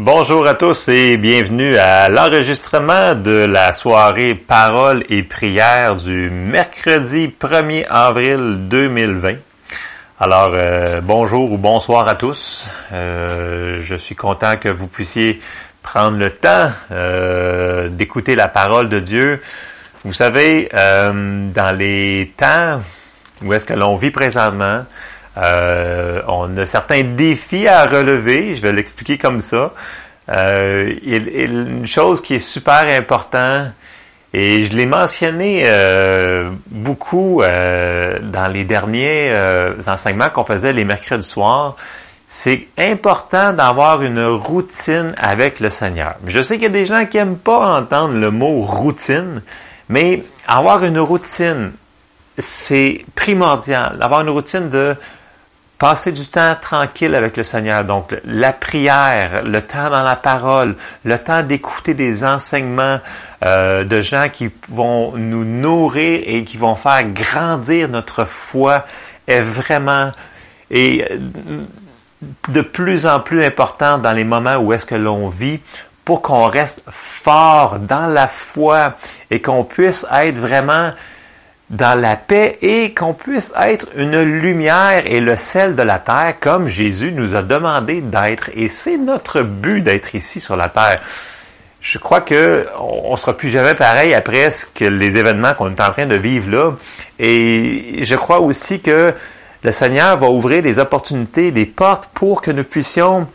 Bonjour à tous et bienvenue à l'enregistrement de la soirée Paroles et prières du mercredi 1er avril 2020. Alors, euh, bonjour ou bonsoir à tous. Euh, je suis content que vous puissiez prendre le temps euh, d'écouter la parole de Dieu. Vous savez, dans les temps où est-ce que l'on vit présentement, euh, on a certains défis à relever, je vais l'expliquer comme ça. Euh, une chose qui est super importante, et je l'ai mentionné euh, beaucoup euh, dans les derniers euh, enseignements qu'on faisait les mercredis soirs, c'est important d'avoir une routine avec le Seigneur. Je sais qu'il y a des gens qui n'aiment pas entendre le mot routine, mais avoir une routine, c'est primordial. Avoir une routine de Passer du temps tranquille avec le Seigneur, donc la prière, le temps dans la parole, le temps d'écouter des enseignements euh, de gens qui vont nous nourrir et qui vont faire grandir notre foi est vraiment et euh, de plus en plus important dans les moments où est-ce que l'on vit pour qu'on reste fort dans la foi et qu'on puisse être vraiment dans la paix et qu'on puisse être une lumière et le sel de la terre comme Jésus nous a demandé d'être. Et c'est notre but d'être ici sur la terre. Je crois que on sera plus jamais pareil après ce que les événements qu'on est en train de vivre là. Et je crois aussi que le Seigneur va ouvrir les opportunités, les portes pour que nous puissions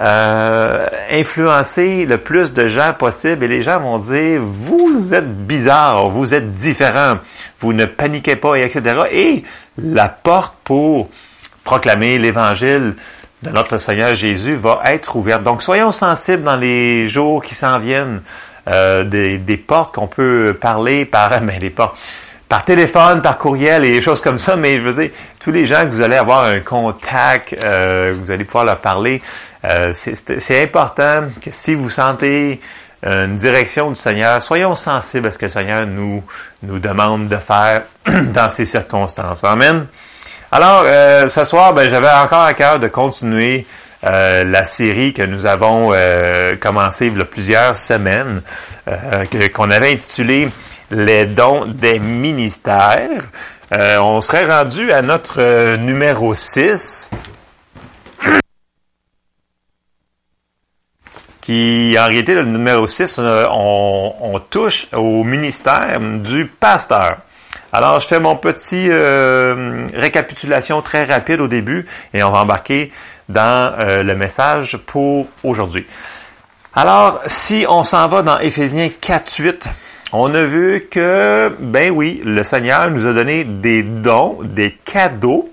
euh, influencer le plus de gens possible et les gens vont dire vous êtes bizarre, vous êtes différent, vous ne paniquez pas, et etc. Et la porte pour proclamer l'évangile de notre Seigneur Jésus va être ouverte. Donc soyons sensibles dans les jours qui s'en viennent euh, des, des, portes qu'on peut parler par mais les portes par téléphone, par courriel et des choses comme ça, mais je veux dire, tous les gens que vous allez avoir un contact, euh, vous allez pouvoir leur parler, euh, c'est important que si vous sentez une direction du Seigneur, soyons sensibles à ce que le Seigneur nous, nous demande de faire dans ces circonstances. Amen. Alors, euh, ce soir, ben, j'avais encore à cœur de continuer la série que nous avons euh, commencé il y a plusieurs semaines, euh, qu'on avait intitulée Les dons des ministères. on serait rendu à notre numéro 6. qui, en réalité, le numéro 6, euh, on, on, touche au ministère du pasteur. Alors, je fais mon petit euh, récapitulation très rapide au début et on va embarquer dans euh, le message pour aujourd'hui. Alors, si on s'en va dans Éphésiens 4.8, on a vu que, ben oui, le Seigneur nous a donné des dons, des cadeaux.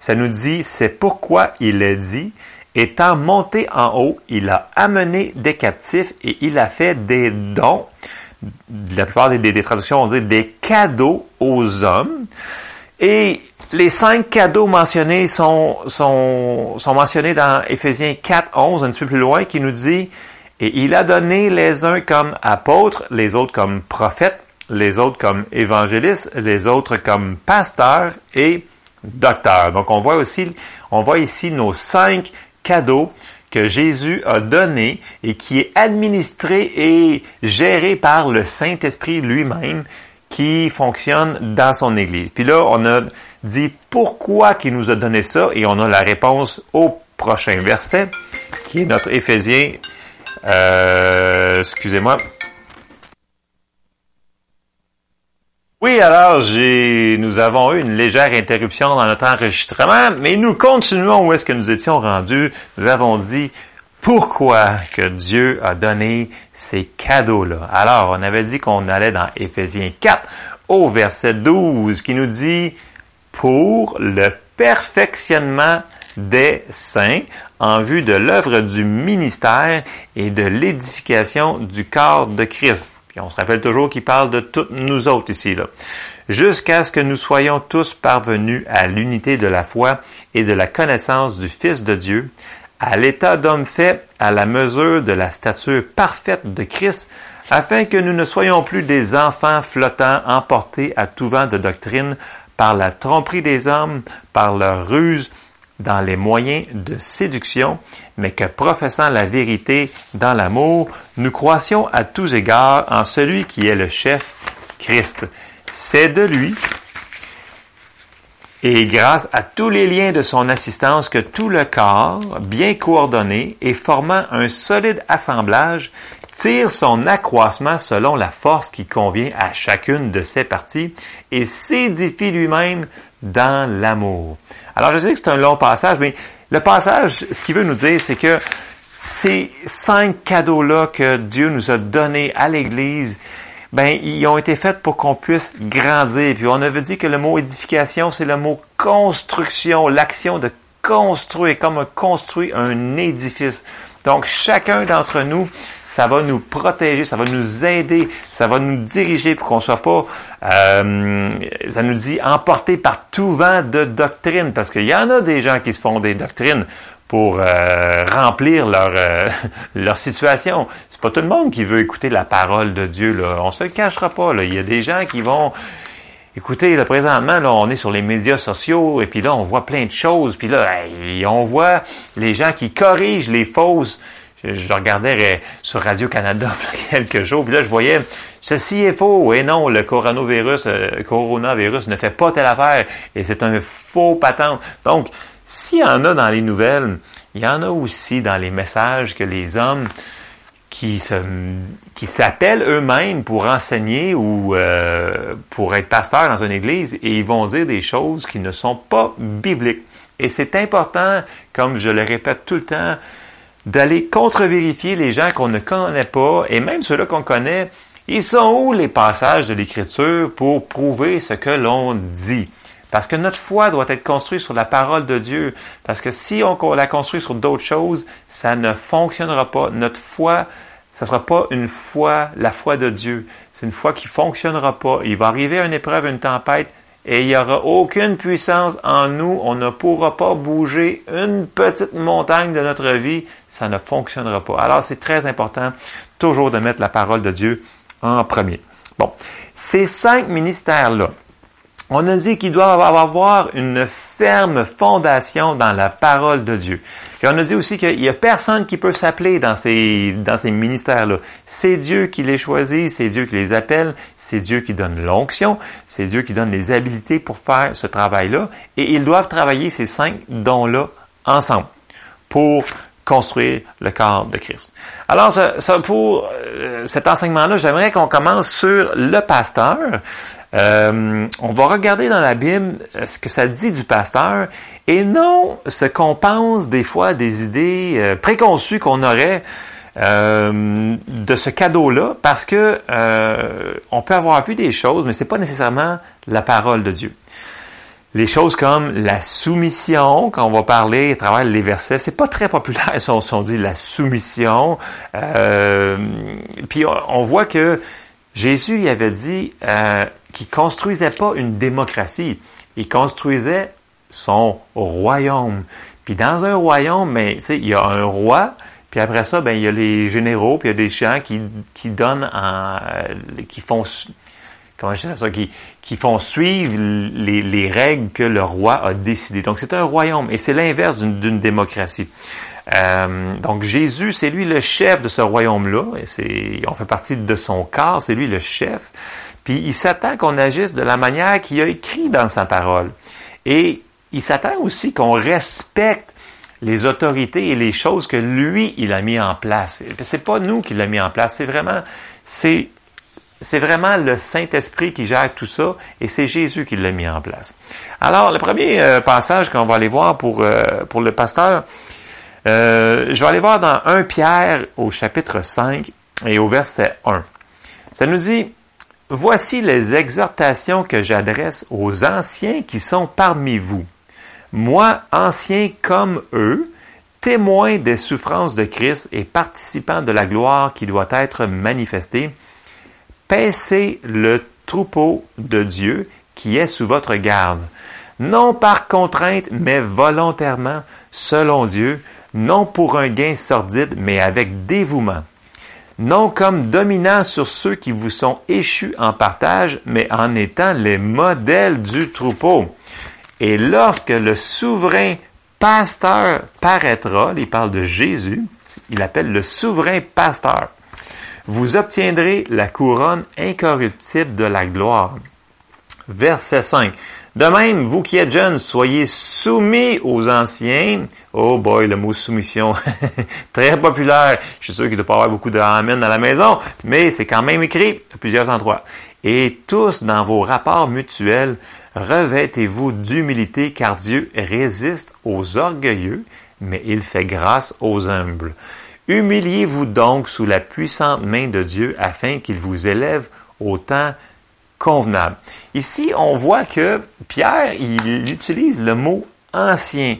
Ça nous dit, c'est pourquoi il est dit, Étant monté en haut, il a amené des captifs et il a fait des dons. La plupart des, traductions vont dire des cadeaux aux hommes. Et les cinq cadeaux mentionnés sont, sont, sont mentionnés dans Éphésiens 4, 11, un petit peu plus loin, qui nous dit, et il a donné les uns comme apôtres, les autres comme prophètes, les autres comme évangélistes, les autres comme pasteurs et docteurs. Donc on voit aussi, on voit ici nos cinq cadeau que Jésus a donné et qui est administré et géré par le Saint-Esprit lui-même qui fonctionne dans son Église. Puis là, on a dit pourquoi il nous a donné ça et on a la réponse au prochain verset qui est notre Éphésien, euh, excusez-moi, Oui, alors nous avons eu une légère interruption dans notre enregistrement, mais nous continuons où est-ce que nous étions rendus. Nous avons dit pourquoi que Dieu a donné ces cadeaux-là. Alors, on avait dit qu'on allait dans Éphésiens 4 au verset 12 qui nous dit pour le perfectionnement des saints en vue de l'œuvre du ministère et de l'édification du corps de Christ. Puis on se rappelle toujours qu'il parle de toutes nous autres ici, là. Jusqu'à ce que nous soyons tous parvenus à l'unité de la foi et de la connaissance du Fils de Dieu, à l'état d'homme fait à la mesure de la stature parfaite de Christ, afin que nous ne soyons plus des enfants flottants emportés à tout vent de doctrine par la tromperie des hommes, par leur ruse, dans les moyens de séduction, mais que professant la vérité dans l'amour, nous croissions à tous égards en celui qui est le chef, Christ. C'est de lui et grâce à tous les liens de son assistance que tout le corps, bien coordonné et formant un solide assemblage, tire son accroissement selon la force qui convient à chacune de ses parties et s'édifie lui-même dans l'amour. Alors je sais que c'est un long passage, mais le passage, ce qu'il veut nous dire, c'est que ces cinq cadeaux-là que Dieu nous a donnés à l'Église, ben ils ont été faits pour qu'on puisse grandir. Puis on avait dit que le mot édification, c'est le mot construction, l'action de construire, comme construire un édifice. Donc chacun d'entre nous, ça va nous protéger, ça va nous aider, ça va nous diriger pour qu'on soit pas, euh, ça nous dit, emporté par tout vent de doctrine, parce qu'il y en a des gens qui se font des doctrines pour euh, remplir leur euh, leur situation. C'est pas tout le monde qui veut écouter la parole de Dieu. Là. On se le cachera pas. Là. Il y a des gens qui vont Écoutez, là, présentement, là, on est sur les médias sociaux et puis là, on voit plein de choses. Puis là, on voit les gens qui corrigent les fausses. Je, regardais sur Radio-Canada quelques jours, puis là, je voyais ceci est faux. Et non, le coronavirus, euh, coronavirus ne fait pas telle affaire. Et c'est un faux patent. Donc, s'il y en a dans les nouvelles, il y en a aussi dans les messages que les hommes qui se, qui s'appellent eux-mêmes pour enseigner ou euh, pour être pasteur dans une église et ils vont dire des choses qui ne sont pas bibliques. Et c'est important, comme je le répète tout le temps, d'aller contre-vérifier les gens qu'on ne connaît pas et même ceux-là qu'on connaît. Ils sont où les passages de l'Écriture pour prouver ce que l'on dit? Parce que notre foi doit être construite sur la parole de Dieu. Parce que si on la construit sur d'autres choses, ça ne fonctionnera pas. Notre foi, ça ne sera pas une foi, la foi de Dieu. C'est une foi qui ne fonctionnera pas. Il va arriver une épreuve, une tempête, et il n'y aura aucune puissance en nous. On ne pourra pas bouger une petite montagne de notre vie. Ça ne fonctionnera pas. Alors c'est très important toujours de mettre la parole de Dieu en premier. Bon, ces cinq ministères-là, on a dit qu'il doit avoir une ferme fondation dans la parole de Dieu. Et on a dit aussi qu'il n'y a personne qui peut s'appeler dans ces, dans ces ministères-là. C'est Dieu qui les choisit, c'est Dieu qui les appelle, c'est Dieu qui donne l'onction, c'est Dieu qui donne les habiletés pour faire ce travail-là. Et ils doivent travailler ces cinq dons-là ensemble pour construire le corps de Christ. Alors, pour euh, cet enseignement-là, j'aimerais qu'on commence sur le pasteur. Euh, on va regarder dans la Bible euh, ce que ça dit du pasteur et non ce qu'on pense des fois des idées euh, préconçues qu'on aurait de ce cadeau-là, parce que on peut avoir vu des choses, mais c'est pas nécessairement la parole de Dieu. Les choses comme la soumission, quand on va parler à travers les versets, c'est pas très populaire si on, dit la soumission. puis on, voit que Jésus il avait dit qui construisait pas une démocratie, il construisait son royaume. Puis dans un royaume, mais ben, il y a un roi, puis après ça, ben il y a les généraux, puis il y a des gens qui, qui donnent en, euh, qui font comment je ça, qui, qui font suivre les, les, règles que le roi a décidées. Donc c'est un royaume et c'est l'inverse d'une démocratie. Euh, donc Jésus, c'est lui le chef de ce royaume-là. On fait partie de son corps, c'est lui le chef. Puis il s'attend qu'on agisse de la manière qu'il a écrit dans sa parole. Et il s'attend aussi qu'on respecte les autorités et les choses que lui, il a mis en place. C'est pas nous qui l'a mis en place, c'est vraiment, c'est, c'est vraiment le Saint-Esprit qui gère tout ça et c'est Jésus qui l'a mis en place. Alors, le premier euh, passage qu'on va aller voir pour, euh, pour le pasteur, euh, je vais aller voir dans 1 Pierre au chapitre 5 et au verset 1. Ça nous dit, Voici les exhortations que j'adresse aux anciens qui sont parmi vous. Moi, ancien comme eux, témoin des souffrances de Christ et participant de la gloire qui doit être manifestée, paissez le troupeau de Dieu qui est sous votre garde, non par contrainte, mais volontairement, selon Dieu, non pour un gain sordide, mais avec dévouement non comme dominant sur ceux qui vous sont échus en partage, mais en étant les modèles du troupeau. Et lorsque le souverain pasteur paraîtra, il parle de Jésus, il appelle le souverain pasteur. Vous obtiendrez la couronne incorruptible de la gloire. Verset 5. De même, vous qui êtes jeunes, soyez soumis aux anciens. Oh boy, le mot soumission, très populaire. Je suis sûr qu'il ne doit pas avoir beaucoup de ramen à la maison, mais c'est quand même écrit à plusieurs endroits. Et tous, dans vos rapports mutuels, revêtez-vous d'humilité, car Dieu résiste aux orgueilleux, mais il fait grâce aux humbles. Humiliez-vous donc sous la puissante main de Dieu afin qu'il vous élève au temps convenable. Ici, on voit que Pierre, il utilise le mot ancien.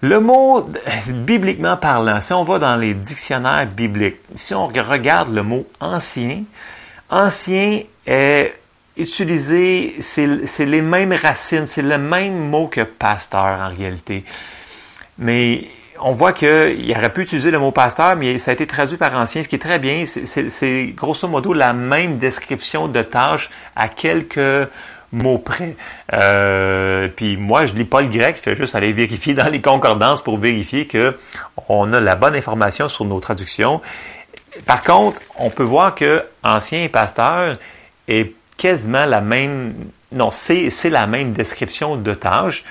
Le mot, bibliquement parlant, si on va dans les dictionnaires bibliques, si on regarde le mot ancien, ancien est utilisé, c'est les mêmes racines, c'est le même mot que pasteur en réalité. Mais on voit qu'il aurait pu utiliser le mot pasteur, mais ça a été traduit par ancien, ce qui est très bien. C'est grosso modo la même description de tâche à quelques mots près. Euh, puis moi, je lis pas le grec, je fais juste aller vérifier dans les concordances pour vérifier que on a la bonne information sur nos traductions. Par contre, on peut voir que ancien et pasteur est quasiment la même, non, c'est la même description de tâche.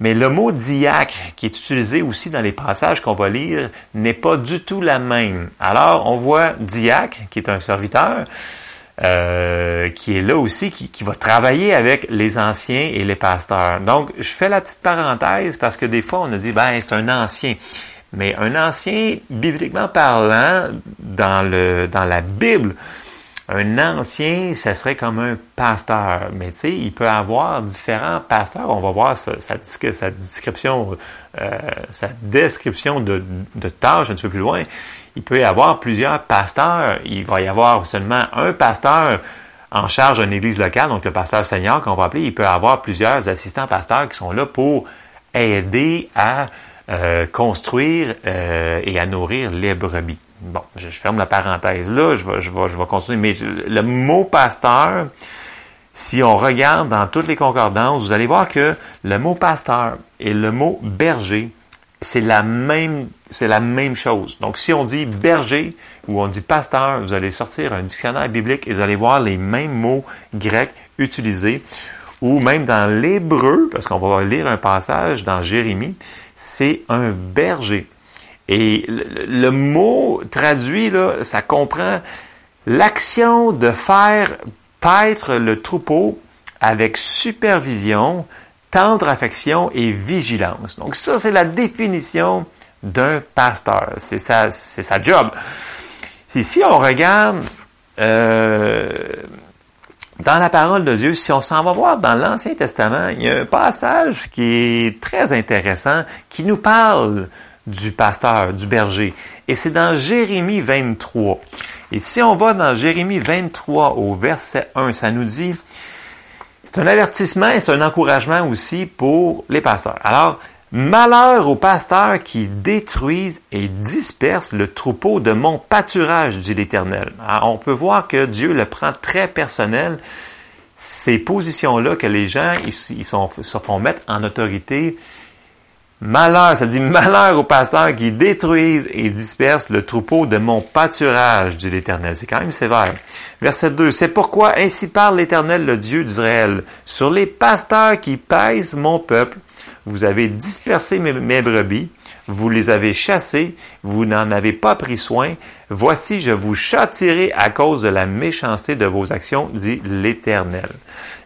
Mais le mot diacre, qui est utilisé aussi dans les passages qu'on va lire, n'est pas du tout la même. Alors, on voit diacre, qui est un serviteur, euh, qui est là aussi, qui, qui, va travailler avec les anciens et les pasteurs. Donc, je fais la petite parenthèse parce que des fois, on a dit, ben, c'est un ancien. Mais un ancien, bibliquement parlant, dans, le, dans la Bible, un ancien, ça serait comme un pasteur. Mais tu sais, il peut avoir différents pasteurs. On va voir sa, sa, description, euh, sa description de, de tâches un petit peu plus loin. Il peut y avoir plusieurs pasteurs. Il va y avoir seulement un pasteur en charge d'une église locale, donc le pasteur senior qu'on va appeler. Il peut avoir plusieurs assistants pasteurs qui sont là pour aider à euh, construire euh, et à nourrir les brebis. Bon, je, ferme la parenthèse là, je vais, je, vais, je vais continuer. Mais le mot pasteur, si on regarde dans toutes les concordances, vous allez voir que le mot pasteur et le mot berger, c'est la même, c'est la même chose. Donc, si on dit berger ou on dit pasteur, vous allez sortir un dictionnaire biblique et vous allez voir les mêmes mots grecs utilisés. Ou même dans l'hébreu, parce qu'on va lire un passage dans Jérémie, c'est un berger. Et le, mot traduit, là, ça comprend l'action de faire paître le troupeau avec supervision, tendre affection et vigilance. Donc ça, c'est la définition d'un pasteur. C'est sa, c'est sa job. si on regarde euh, dans la parole de Dieu, si on s'en va voir dans l'Ancien Testament, il y a un passage qui est très intéressant, qui nous parle du pasteur, du berger. Et c'est dans Jérémie 23. Et si on va dans Jérémie 23 au verset 1, ça nous dit, c'est un avertissement et c'est un encouragement aussi pour les pasteurs. Alors, malheur aux pasteurs qui détruisent et dispersent le troupeau de mon pâturage, dit l'Éternel. on peut voir que Dieu le prend très personnel. Ces positions-là que les gens ils, se font mettre en autorité, Malheur, ça dit malheur aux pasteurs qui détruisent et dispersent le troupeau de mon pâturage, dit l'Éternel. C'est quand même sévère. Verset 2. C'est pourquoi ainsi parle l'Éternel, le Dieu d'Israël. Sur les pasteurs qui pèsent mon peuple, vous avez dispersé mes, mes brebis, vous les avez chassés, vous n'en avez pas pris soin. Voici, je vous châtirai à cause de la méchanceté de vos actions, dit l'Éternel.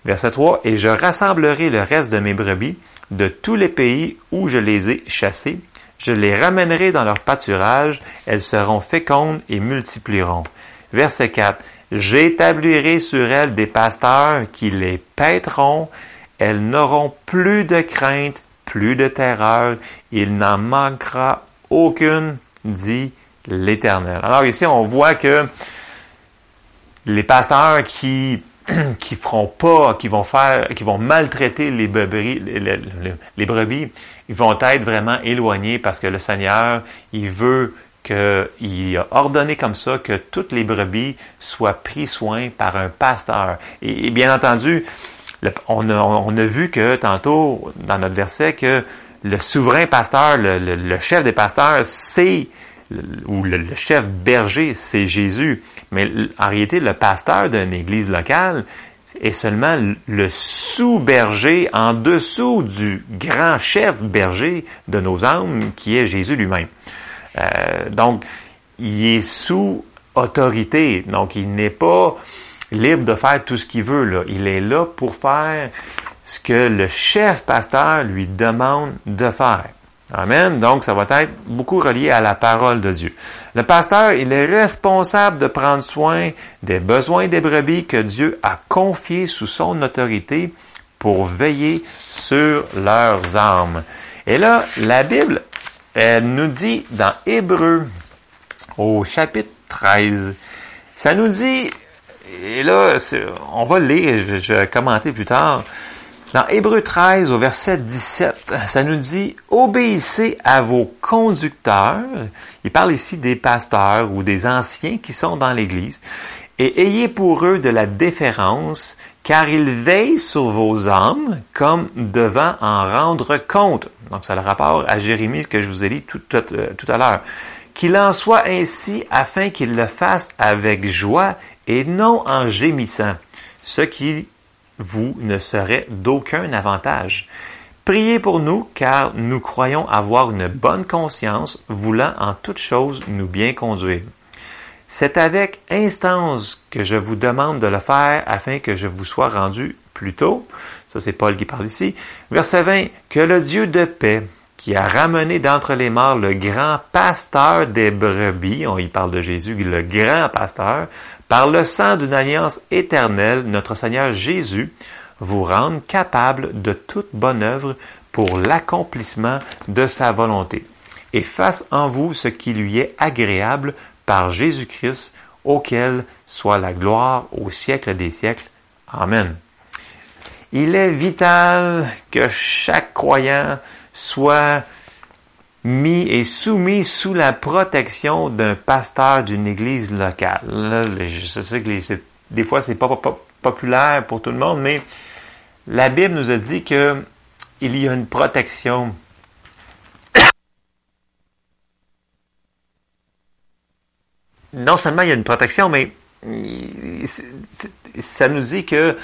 Verset 3. Et je rassemblerai le reste de mes brebis de tous les pays où je les ai chassées. Je les ramènerai dans leur pâturage, elles seront fécondes et multiplieront. Verset 4. J'établirai sur elles des pasteurs qui les paîtront, elles n'auront plus de crainte, plus de terreur, il n'en manquera aucune, dit l'Éternel. Alors ici, on voit que les pasteurs qui qui feront pas, qui vont faire, qui vont maltraiter les brebis, ils vont être vraiment éloignés parce que le Seigneur, il veut qu'il a ordonné comme ça que toutes les brebis soient pris soin par un pasteur. Et, bien entendu, on, a, on vu que tantôt, dans notre verset, que le souverain pasteur, le, chef des pasteurs, c'est ou le, chef berger, c'est Jésus. Mais en réalité, le pasteur d'une église locale est seulement le sous-berger en dessous du grand chef berger de nos âmes, qui est Jésus lui-même. Euh, donc, il est sous autorité. Donc, il n'est pas libre de faire tout ce qu'il veut. Là. Il est là pour faire ce que le chef pasteur lui demande de faire. Amen. Donc, ça va être beaucoup relié à la parole de Dieu. Le pasteur, il est responsable de prendre soin des besoins des brebis que Dieu a confiés sous son autorité pour veiller sur leurs âmes. Et là, la Bible, elle nous dit dans Hébreu, au chapitre 13, ça nous dit, et là, on va le lire, je, vais commenter plus tard, dans Hébreu 13, au verset 17, ça nous dit Obéissez à vos conducteurs. Il parle ici des pasteurs ou des anciens qui sont dans l'Église. Et ayez pour eux de la déférence, car ils veillent sur vos âmes comme devant en rendre compte. Donc, c'est le rapport à Jérémie que je vous ai dit tout, tout, euh, à l'heure. Qu'il en soit ainsi afin qu'ils le fassent avec joie et non en gémissant. Ce qui vous ne serez d'aucun avantage. Priez pour nous, car nous croyons avoir une bonne conscience, voulant en toutes choses nous bien conduire. C'est avec instance que je vous demande de le faire afin que je vous sois rendu plus tôt. Ça, c'est Paul qui parle ici. Verset 20. Que le Dieu de paix, qui a ramené d'entre les morts le grand pasteur des brebis, on y parle de Jésus, le grand pasteur, par le sang d'une alliance éternelle, notre Seigneur Jésus vous rende capable de toute bonne œuvre pour l'accomplissement de sa volonté, et fasse en vous ce qui lui est agréable par Jésus-Christ, auquel soit la gloire au siècle des siècles. Amen. Il est vital que chaque croyant soit mis et soumis sous la protection d'un pasteur d'une église locale. je sais que des fois c'est pas, pas, populaire pour tout le monde, mais la Bible nous a dit que il y a une protection. Non seulement il y a une protection, mais ça nous dit que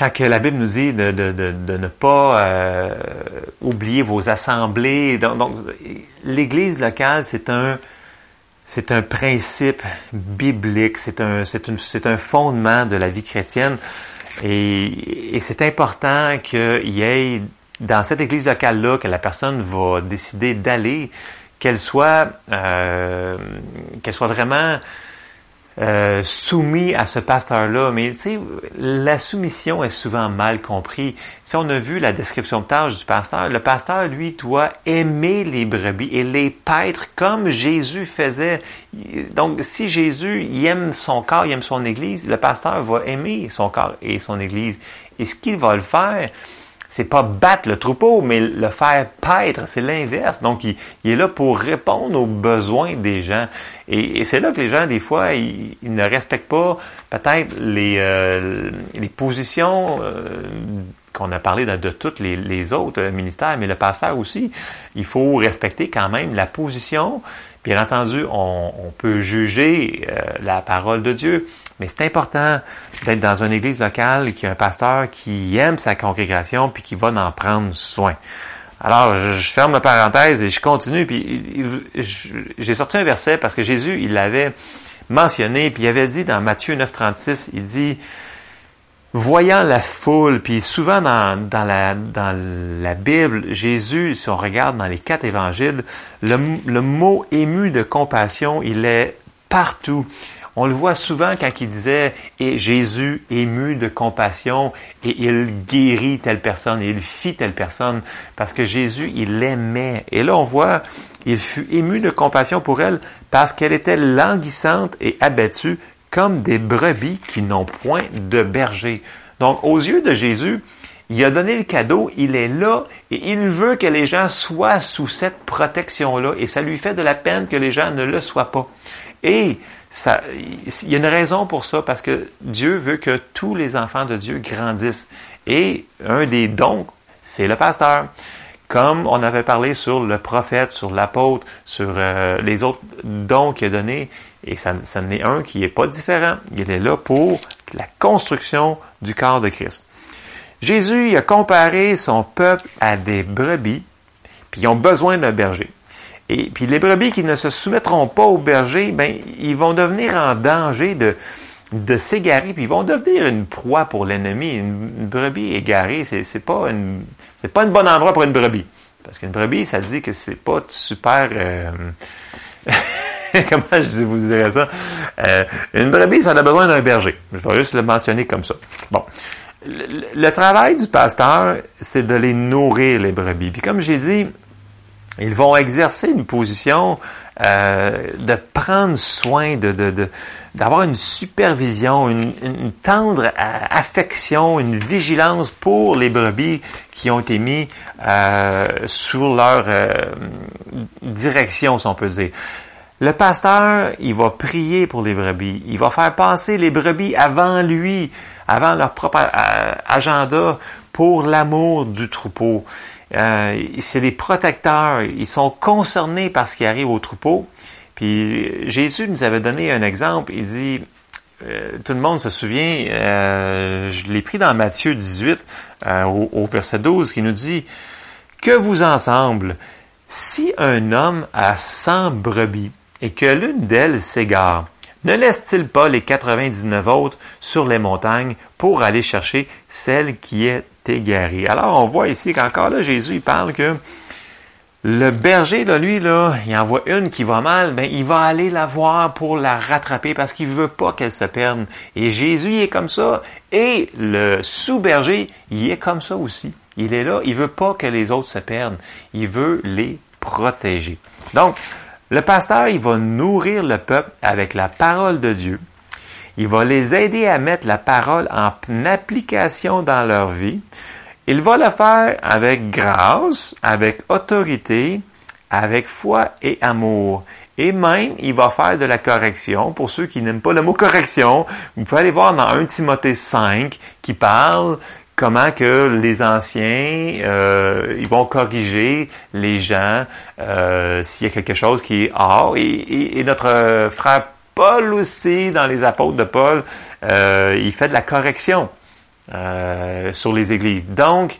quand que la Bible nous dit de, de, de, ne pas euh, oublier vos assemblées, donc, l'Église locale, c'est un c'est un principe biblique, c'est un c'est un, fondement de la vie chrétienne, et, et c'est important qu'il y ait dans cette Église locale là que la personne va décider d'aller, qu'elle soit euh, qu'elle soit vraiment euh, soumis à ce pasteur-là. Mais tu sais, la soumission est souvent mal comprise. Si on a vu la description de tâche du pasteur, le pasteur, lui, doit aimer les brebis et les paître comme Jésus faisait. Donc, si Jésus il aime son corps, il aime son Église, le pasteur va aimer son corps et son Église. Et ce qu'il va le faire, c'est pas battre le troupeau, mais le faire paître, c'est l'inverse. Donc, il, est là pour répondre aux besoins des gens. Et, c'est là que les gens, des fois, ils, ne respectent pas peut-être les, euh, les positions euh, qu'on a parlé de, de tous les, autres ministères, mais le pasteur aussi. Il faut respecter quand même la position. Bien entendu, on, on peut juger euh, la parole de Dieu, mais c'est important d'être dans une église locale qui a un pasteur qui aime sa congrégation puis qui va en prendre soin. Alors, je, ferme la parenthèse et je continue. Puis j'ai sorti un verset parce que Jésus, il l'avait mentionné, puis il avait dit dans Matthieu 9,36, il dit Voyant la foule, puis souvent dans, dans, la, dans la Bible, Jésus, si on regarde dans les quatre évangiles, le, le mot ému de compassion, il est partout. On le voit souvent quand il disait et Jésus ému de compassion et il guérit telle personne et il fit telle personne parce que Jésus il l'aimait. Et là on voit il fut ému de compassion pour elle parce qu'elle était languissante et abattue comme des brebis qui n'ont point de berger. Donc aux yeux de Jésus, il a donné le cadeau, il est là et il veut que les gens soient sous cette protection-là et ça lui fait de la peine que les gens ne le soient pas. Et il y a une raison pour ça, parce que Dieu veut que tous les enfants de Dieu grandissent. Et un des dons, c'est le pasteur. comme on avait parlé sur le prophète, sur l'apôtre, sur euh, les autres dons qu'il a donnés, et ça, ça est un qui est pas différent. Il est là pour la construction du corps de Christ. Jésus a comparé son peuple à des brebis, puis ils ont besoin d'un berger. Et puis les brebis qui ne se soumettront pas au berger, ben ils vont devenir en danger de de s'égarer, puis ils vont devenir une proie pour l'ennemi. Une, brebis égarée, c'est, c'est pas une c'est pas un bon endroit pour une brebis. Parce qu'une brebis, ça dit que c'est pas super euh, comment je vous dirais ça? Euh, une brebis, ça a besoin d'un berger. Je vais juste le mentionner comme ça. Bon. Le, le travail du pasteur, c'est de les nourrir, les brebis. Puis comme j'ai dit, ils vont exercer une position euh, de prendre soin, de, de, d'avoir une supervision, une, une, tendre affection, une vigilance pour les brebis qui ont été mis euh, sous leur euh, direction, si on peut dire. Le pasteur, il va prier pour les brebis. Il va faire passer les brebis avant lui, avant leur propre euh, agenda pour l'amour du troupeau. Euh, c'est des protecteurs. Ils sont concernés par ce qui arrive au troupeau. Puis Jésus nous avait donné un exemple. Il dit, euh, tout le monde se souvient, euh, je l'ai pris dans Matthieu 18 au, au, verset 12 qui nous dit, que vous ensemble, si un homme a 100 brebis et que l'une d'elles s'égare, ne laisse-t-il pas les 99 autres sur les montagnes pour aller chercher celle qui est Alors, on voit ici qu'encore là, Jésus, il parle que le berger, là, lui, là, il en voit une qui va mal, ben, il va aller la voir pour la rattraper parce qu'il veut pas qu'elle se perde. Et Jésus, il est comme ça. Et le sous-berger, il est comme ça aussi. Il est là, il veut pas que les autres se perdent. Il veut les protéger. Donc, le pasteur, il va nourrir le peuple avec la parole de Dieu. Il va les aider à mettre la parole en application dans leur vie. Il va le faire avec grâce, avec autorité, avec foi et amour. Et même, il va faire de la correction. Pour ceux qui n'aiment pas le mot correction, vous pouvez aller voir dans 1 Timothée 5 qui parle comment que les anciens euh, ils vont corriger les gens euh, s'il y a quelque chose qui est hors. Et, notre frère Paul aussi, dans les apôtres de Paul, euh, il fait de la correction sur les églises. Donc,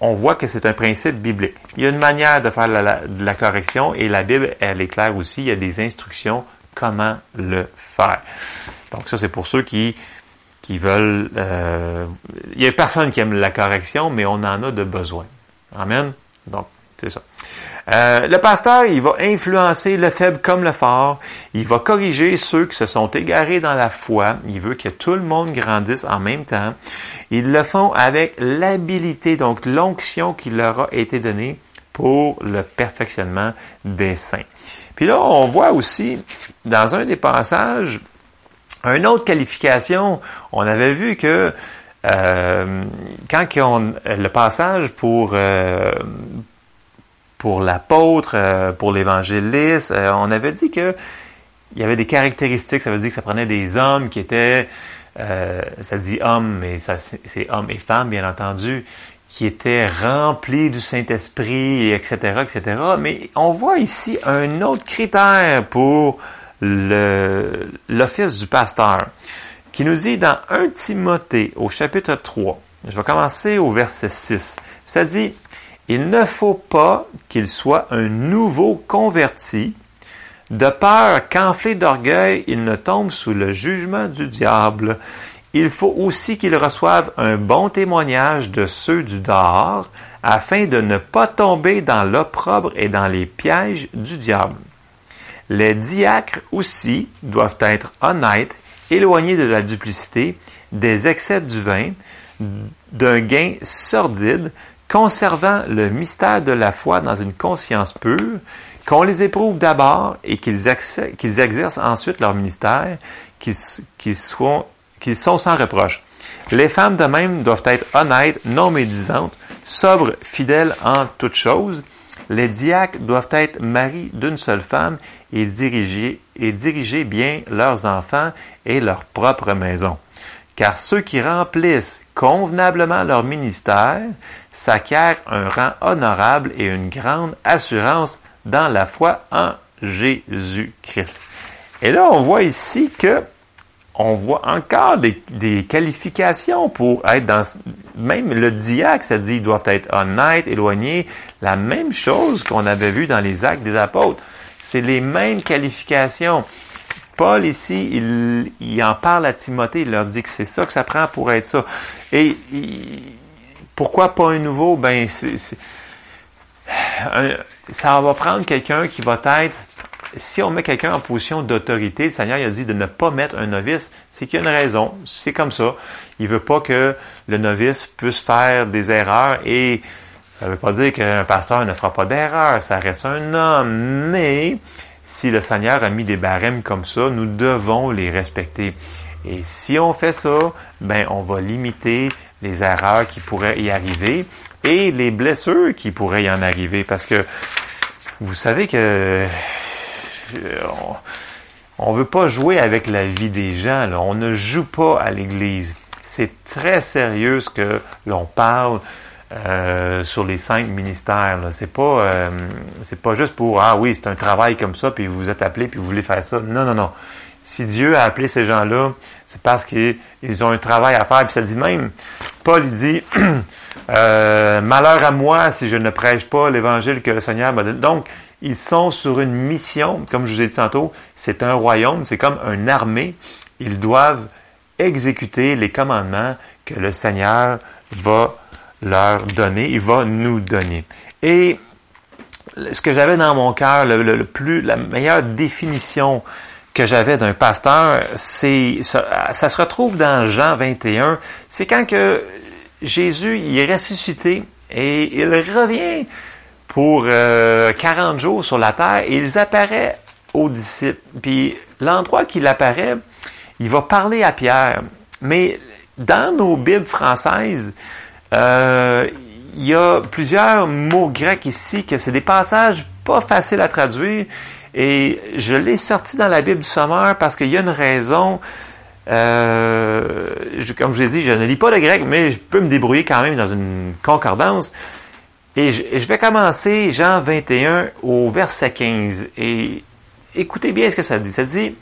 on, voit que c'est un principe biblique. Il y a une manière de faire de la correction et la Bible, elle est claire aussi. Il y a des instructions comment le faire. Donc ça, c'est pour ceux qui qui veulent... Euh, il y a personne qui aime la correction, mais on en a de besoin. Amen? Donc, c'est ça. Euh, le pasteur, il va influencer le faible comme le fort. Il va corriger ceux qui se sont égarés dans la foi. Il veut que tout le monde grandisse en même temps. Ils le font avec l'habilité, donc l'onction qui leur a été donnée pour le perfectionnement des saints. Puis là, on voit aussi, dans un des passages, une autre qualification, on avait vu que euh, quand on, le passage pour euh, pour l'apôtre, euh, pour l'évangéliste, on avait dit que il y avait des caractéristiques. Ça veut dire que ça prenait des hommes qui étaient, ça dit hommes, mais c'est hommes et femmes bien entendu, qui étaient remplis du Saint-Esprit, etc., etc. Mais on voit ici un autre critère pour l'office du pasteur, qui nous dit dans 1 Timothée au chapitre 3, je vais commencer au verset 6, ça dit, il ne faut pas qu'il soit un nouveau converti, de peur qu'enflé d'orgueil, il ne tombe sous le jugement du diable. Il faut aussi qu'il reçoive un bon témoignage de ceux du dehors, afin de ne pas tomber dans l'opprobre et dans les pièges du diable. Les diacres aussi doivent être honnêtes, éloignés de la duplicité, des excès du vin, d'un gain sordide, conservant le mystère de la foi dans une conscience pure, qu'on les éprouve d'abord et qu'ils exercent ensuite leur ministère, qu'ils sont sans reproche. Les femmes de même doivent être honnêtes, non médisantes, sobres, fidèles en toutes choses, les diacres doivent être maris d'une seule femme et diriger, et diriger bien leurs enfants et leur propre maison. Car ceux qui remplissent convenablement leur ministère s'acquiert un rang honorable et une grande assurance dans la foi en Jésus-Christ. Et là, on voit ici que on voit encore des, qualifications pour être dans même le diacre, ça dit ils doivent être honnêtes, éloignés, la même chose qu'on avait vu dans les actes des apôtres. C'est les mêmes qualifications. Paul ici, il, il, en parle à Timothée, il leur dit que c'est ça que ça prend pour être ça. Et pourquoi pas un nouveau? Ben, c'est, ça va prendre quelqu'un qui va être si on met quelqu'un en position d'autorité, le Seigneur il a dit de ne pas mettre un novice, c'est qu'il y a une raison. C'est comme ça. Il veut pas que le novice puisse faire des erreurs et ça ne veut pas dire qu'un pasteur ne fera pas d'erreur. Ça reste un homme. Mais si le Seigneur a mis des barèmes comme ça, nous devons les respecter. Et si on fait ça, ben, on va limiter les erreurs qui pourraient y arriver et les blessures qui pourraient y en arriver parce que vous savez que on ne veut pas jouer avec la vie des gens. On ne joue pas à l'Église. C'est très sérieux ce que l'on parle euh, sur les cinq ministères. C'est pas euh, c'est pas juste pour ah oui c'est un travail comme ça puis vous êtes appelé puis vous voulez faire ça. Non non non. Si Dieu a appelé ces gens-là, c'est parce qu'ils ont un travail à faire. Puis ça dit même, Paul il dit euh, malheur à moi si je ne prêche pas l'évangile que le Seigneur m'a donné. Donc ils sont sur une mission, comme je vous ai dit tantôt, c'est un royaume, c'est comme une armée. Ils doivent exécuter les commandements que le Seigneur va leur donner, il va nous donner. Et ce que j'avais dans mon cœur, le, plus, la meilleure définition que j'avais d'un pasteur, c'est ça, se retrouve dans Jean 21. C'est quand que Jésus il est ressuscité et il revient pour 40 euh, jours sur la terre et il apparaît aux disciples. Puis l'endroit qu'il apparaît, il va parler à Pierre. Mais dans nos Bibles françaises, euh, il y a plusieurs mots grecs ici que c'est des passages pas faciles à traduire. Et je l'ai sorti dans la Bible du Sommeur parce qu'il y a une raison. Euh, comme je l'ai dit, je ne lis pas le grec, mais je peux me débrouiller quand même dans une concordance. Et je, vais commencer Jean 21 au verset 15. Et écoutez bien ce que ça dit. Ça dit,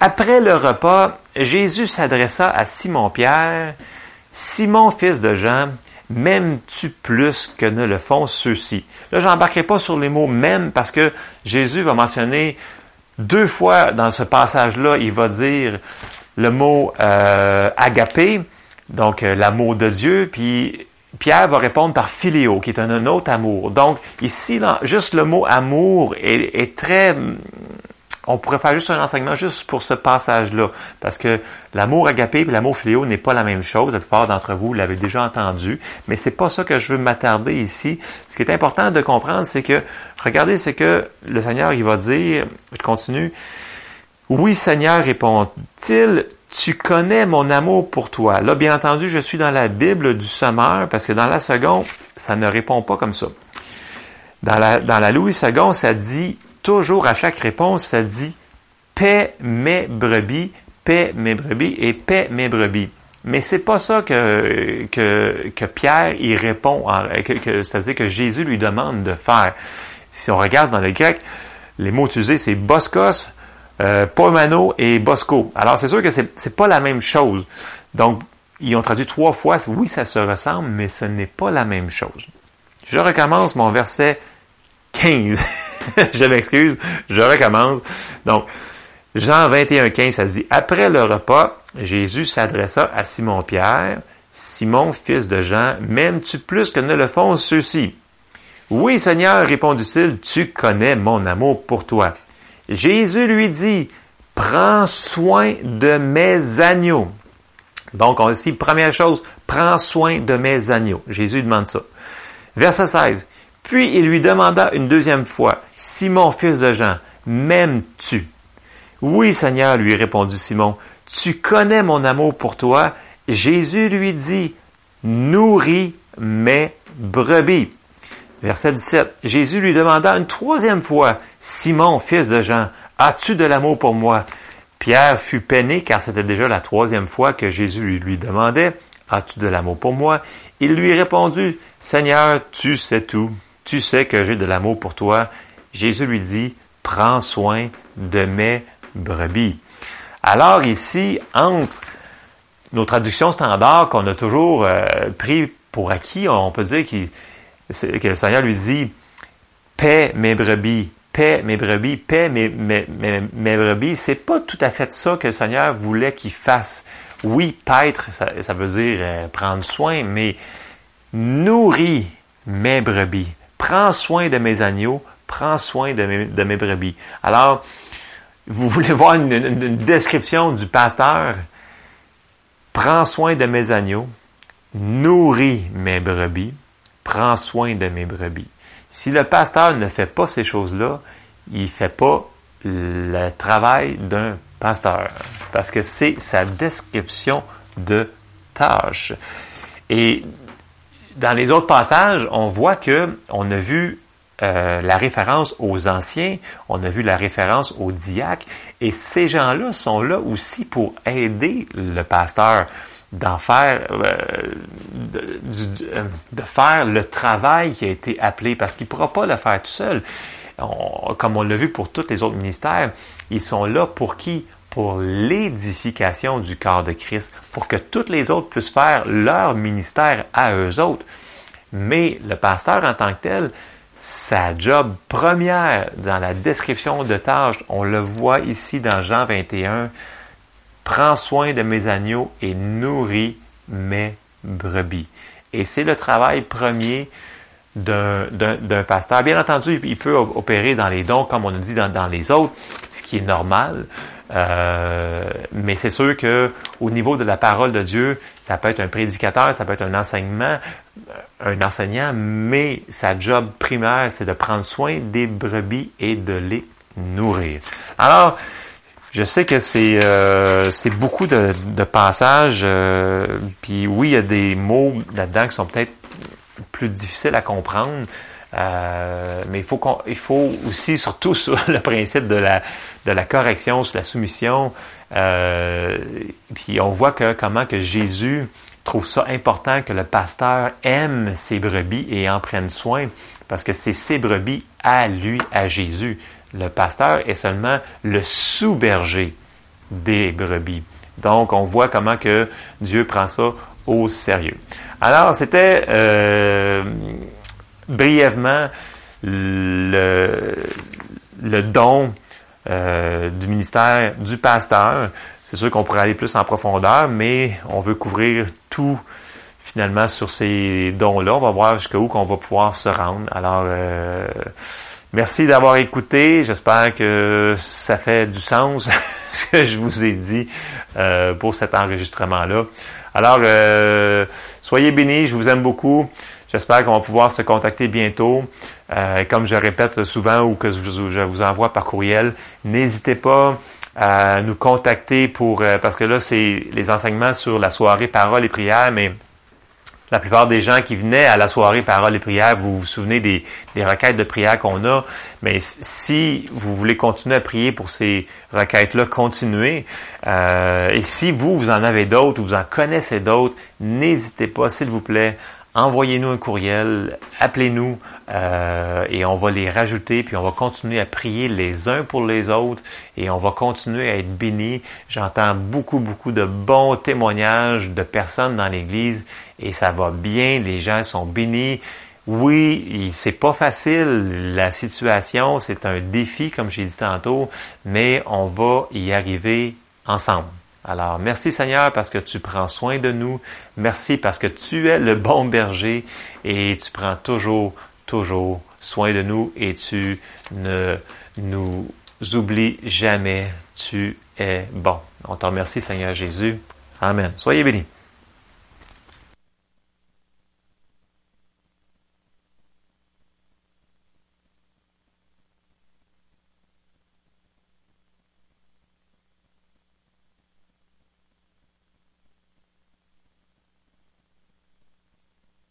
après le repas, Jésus s'adressa à Simon-Pierre, Simon, fils de Jean, m'aimes-tu plus que ne le font ceux-ci? Là, j'embarquerai pas sur les mots même parce que Jésus va mentionner deux fois dans ce passage-là, il va dire le mot euh, agapé, donc euh, l'amour de Dieu, puis Pierre va répondre par philéo, qui est un, autre amour. Donc, ici, juste le mot amour est, très... On pourrait faire juste un enseignement juste pour ce passage-là, parce que l'amour agapé et l'amour philéo n'est pas la même chose. La plupart d'entre vous l'avez déjà entendu, mais c'est pas ça que je veux m'attarder ici. Ce qui est important de comprendre, c'est que, regardez ce que le Seigneur, il va dire, je continue, oui, Seigneur, répond-il, tu connais mon amour pour toi. Là, bien entendu, je suis dans la Bible du sommeur parce que dans la seconde, ça ne répond pas comme ça. Dans la, dans la Louis II, ça dit, toujours à chaque réponse, ça dit paix mes brebis, paix mes brebis et paix mes brebis. Mais c'est pas ça que, que, Pierre y répond, c'est-à-dire que Jésus lui demande de faire. Si on regarde dans le grec, les mots utilisés, c'est boskos, euh, Pomano et Bosco. Alors, c'est sûr que c'est, c'est pas la même chose. Donc, ils ont traduit trois fois. Oui, ça se ressemble, mais ce n'est pas la même chose. Je recommence mon verset 15. je m'excuse, je recommence. Donc, Jean 21, 15, ça dit, Après le repas, Jésus s'adressa à Simon-Pierre, Simon, fils de Jean, m'aimes-tu plus que ne le font ceux-ci? Oui, Seigneur, répondit-il, tu connais mon amour pour toi. Jésus lui dit, prends soin de mes agneaux. Donc, on dit, première chose, prends soin de mes agneaux. Jésus demande ça. Verset 16. Puis il lui demanda une deuxième fois, Simon, fils de Jean, m'aimes-tu? Oui, Seigneur, lui répondit Simon, tu connais mon amour pour toi. Jésus lui dit, nourris mes brebis. Verset 17. Jésus lui demanda une troisième fois, Simon, fils de Jean, as-tu de l'amour pour moi? Pierre fut peiné car c'était déjà la troisième fois que Jésus lui, demandait, As-tu de l'amour pour moi? Il lui répondit, Seigneur, tu sais tout. Tu sais que j'ai de l'amour pour toi. Jésus lui dit, prends soin de mes brebis. Alors ici, entre nos traductions standards qu'on a toujours euh, pris pour acquis, on peut dire que le Seigneur lui dit, paix mes brebis, paix mes brebis, paix mes, mes, mes, mes brebis. C'est pas tout à fait ça que le Seigneur voulait qu'il fasse. Oui, paître, ça, veut dire euh, prendre soin, mais nourris mes brebis. Prends soin de mes agneaux, prends soin de mes, brebis. Alors, vous voulez voir une, description du pasteur? Prends soin de mes agneaux, nourris mes brebis, prends soin de mes brebis. Si le pasteur ne fait pas ces choses-là, il ne fait pas le travail d'un pasteur, parce que c'est sa description de tâche. Et dans les autres passages, on voit que on a vu euh, la référence aux anciens, on a vu la référence aux diacres, et ces gens-là sont là aussi pour aider le pasteur d'en faire, euh, euh, de, faire le travail qui a été appelé, parce qu'il ne pourra pas le faire tout seul. comme on l'a vu pour tous les autres ministères, ils sont là pour qui? Pour l'édification du corps de Christ, pour que tous les autres puissent faire leur ministère à eux autres. Mais le pasteur en tant que tel, sa job première dans la description de tâches, on le voit ici dans Jean 21, prends soin de mes agneaux et nourris mes brebis. Et c'est le travail premier d'un pasteur. Bien entendu, il peut opérer dans les dons, comme on a dit dans, dans les autres, ce qui est normal. Euh, mais c'est sûr que au niveau de la parole de Dieu, ça peut être un prédicateur, ça peut être un enseignement, un enseignant, mais sa job primaire, c'est de prendre soin des brebis et de les nourrir. Alors, je sais que c'est euh, c'est beaucoup de, de passages, euh, puis oui, il y a des mots là-dedans qui sont peut-être plus difficiles à comprendre. Euh, mais il faut il faut aussi, surtout sur le principe de la, de la correction, sur la soumission. Euh, puis on voit que comment que Jésus trouve ça important que le pasteur aime ses brebis et en prenne soin, parce que c'est ses brebis à lui, à Jésus. Le pasteur est seulement le sous-berger des brebis. Donc, on voit comment que Dieu prend ça au sérieux. Alors, c'était euh, brièvement le, le don euh, du ministère du pasteur. C'est sûr qu'on pourrait aller plus en profondeur, mais on veut couvrir tout finalement sur ces dons-là. On va voir jusqu'à où qu'on va pouvoir se rendre. Alors, euh, merci d'avoir écouté. J'espère que ça fait du sens ce que je vous ai dit euh, pour cet enregistrement-là. Alors, soyez bénis. Je vous aime beaucoup. J'espère qu'on va pouvoir se contacter bientôt. Euh, comme je répète souvent ou que je, vous envoie par courriel, n'hésitez pas à nous contacter pour euh, parce que là c'est les enseignements sur la soirée parole et prière, mais la plupart des gens qui venaient à la soirée parole et prière, vous vous souvenez des, des requêtes de prière qu'on a, mais si vous voulez continuer à prier pour ces requêtes-là, continuez. Euh, et si vous, vous en avez d'autres ou vous en connaissez d'autres, n'hésitez pas, s'il vous plaît, envoyez-nous un courriel, appelez-nous euh, et on va les rajouter, puis on va continuer à prier les uns pour les autres et on va continuer à être bénis. J'entends beaucoup, beaucoup de bons témoignages de personnes dans l'Église et ça va bien, les gens sont bénis. Oui, c'est pas facile, la situation, c'est un défi, comme j'ai dit tantôt, mais on va y arriver ensemble. Alors, merci Seigneur parce que tu prends soin de nous. Merci parce que tu es le bon berger et tu prends toujours, toujours soin de nous et tu ne nous oublies jamais. Tu es bon. On te remercie Seigneur Jésus. Amen. Soyez bénis.